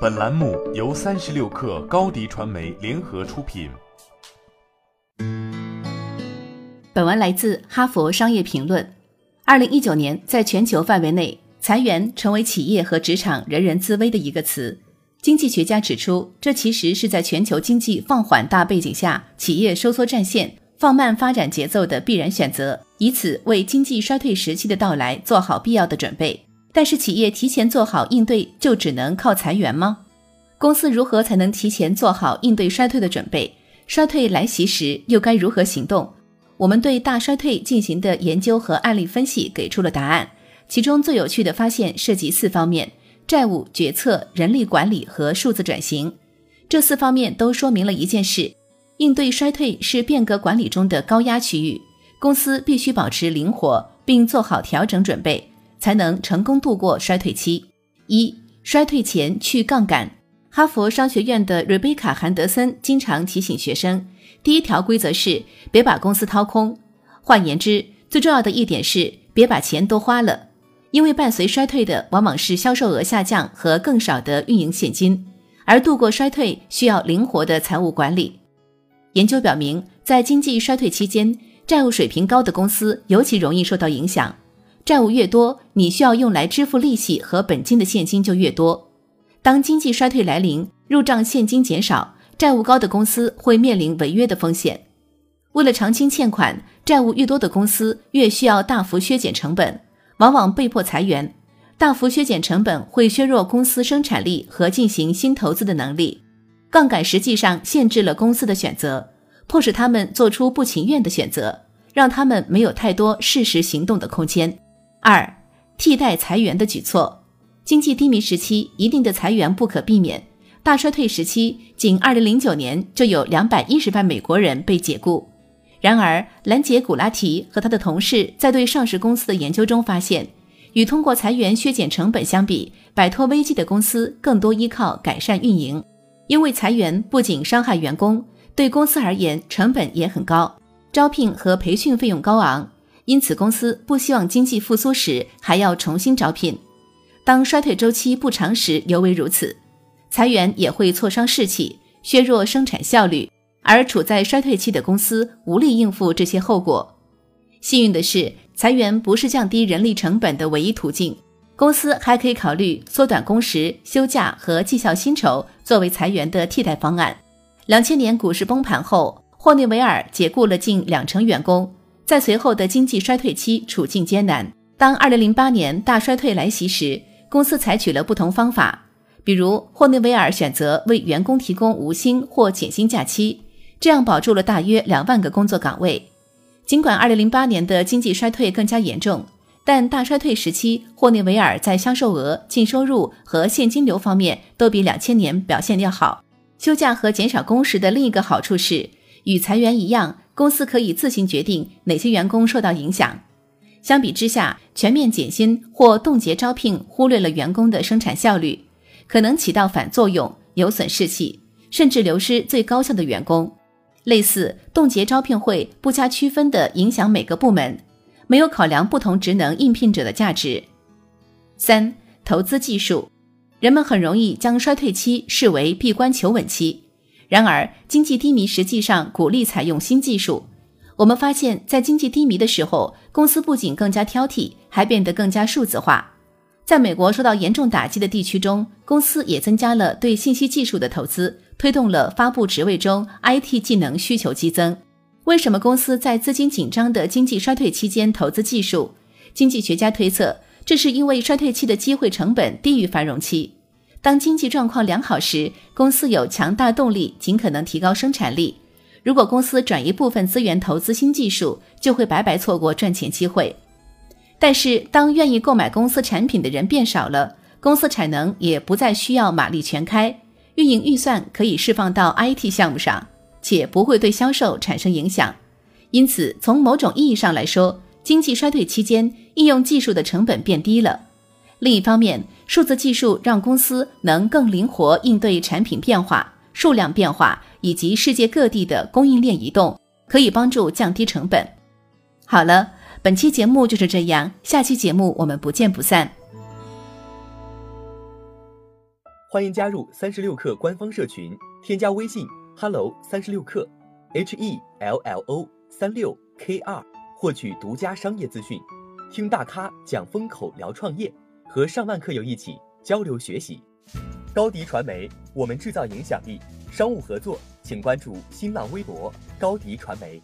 本栏目由三十六氪高低传媒联合出品。本文来自《哈佛商业评论》。二零一九年，在全球范围内，裁员成为企业和职场人人自危的一个词。经济学家指出，这其实是在全球经济放缓大背景下，企业收缩战线、放慢发展节奏的必然选择，以此为经济衰退时期的到来做好必要的准备。但是，企业提前做好应对，就只能靠裁员吗？公司如何才能提前做好应对衰退的准备？衰退来袭时又该如何行动？我们对大衰退进行的研究和案例分析给出了答案。其中最有趣的发现涉及四方面。债务决策、人力管理和数字转型，这四方面都说明了一件事：应对衰退是变革管理中的高压区域，公司必须保持灵活，并做好调整准备，才能成功度过衰退期。一、衰退前去杠杆。哈佛商学院的瑞贝卡·韩德森经常提醒学生，第一条规则是别把公司掏空。换言之，最重要的一点是别把钱都花了。因为伴随衰退的往往是销售额下降和更少的运营现金，而度过衰退需要灵活的财务管理。研究表明，在经济衰退期间，债务水平高的公司尤其容易受到影响。债务越多，你需要用来支付利息和本金的现金就越多。当经济衰退来临，入账现金减少，债务高的公司会面临违约的风险。为了偿清欠款，债务越多的公司越需要大幅削减成本。往往被迫裁员，大幅削减成本会削弱公司生产力和进行新投资的能力。杠杆实际上限制了公司的选择，迫使他们做出不情愿的选择，让他们没有太多适时行动的空间。二、替代裁员的举措。经济低迷时期，一定的裁员不可避免。大衰退时期，仅2009年就有210万美国人被解雇。然而，兰杰古拉提和他的同事在对上市公司的研究中发现，与通过裁员削减成本相比，摆脱危机的公司更多依靠改善运营。因为裁员不仅伤害员工，对公司而言成本也很高，招聘和培训费用高昂。因此，公司不希望经济复苏时还要重新招聘。当衰退周期不长时尤为如此，裁员也会挫伤士气，削弱生产效率。而处在衰退期的公司无力应付这些后果。幸运的是，裁员不是降低人力成本的唯一途径，公司还可以考虑缩短工时、休假和绩效薪酬作为裁员的替代方案。两千年股市崩盘后，霍内维尔解雇了近两成员工，在随后的经济衰退期处境艰难。当二零零八年大衰退来袭时，公司采取了不同方法，比如霍内维尔选择为员工提供无薪或减薪假期。这样保住了大约两万个工作岗位。尽管2008年的经济衰退更加严重，但大衰退时期，霍内维尔在销售额、净收入和现金流方面都比2000年表现要好。休假和减少工时的另一个好处是，与裁员一样，公司可以自行决定哪些员工受到影响。相比之下，全面减薪或冻结招聘忽略了员工的生产效率，可能起到反作用，有损士气，甚至流失最高效的员工。类似冻结招聘会不加区分地影响每个部门，没有考量不同职能应聘者的价值。三、投资技术，人们很容易将衰退期视为闭关求稳期，然而经济低迷实际上鼓励采用新技术。我们发现，在经济低迷的时候，公司不仅更加挑剔，还变得更加数字化。在美国受到严重打击的地区中，公司也增加了对信息技术的投资。推动了发布职位中 IT 技能需求激增。为什么公司在资金紧张的经济衰退期间投资技术？经济学家推测，这是因为衰退期的机会成本低于繁荣期。当经济状况良好时，公司有强大动力，尽可能提高生产力。如果公司转移部分资源投资新技术，就会白白错过赚钱机会。但是，当愿意购买公司产品的人变少了，公司产能也不再需要马力全开。运营预算可以释放到 IT 项目上，且不会对销售产生影响。因此，从某种意义上来说，经济衰退期间应用技术的成本变低了。另一方面，数字技术让公司能更灵活应对产品变化、数量变化以及世界各地的供应链移动，可以帮助降低成本。好了，本期节目就是这样，下期节目我们不见不散。欢迎加入三十六氪官方社群，添加微信 hello 三十六氪，h e l l o 三六 k 二，获取独家商业资讯，听大咖讲风口，聊创业，和上万课友一起交流学习。高迪传媒，我们制造影响力。商务合作，请关注新浪微博高迪传媒。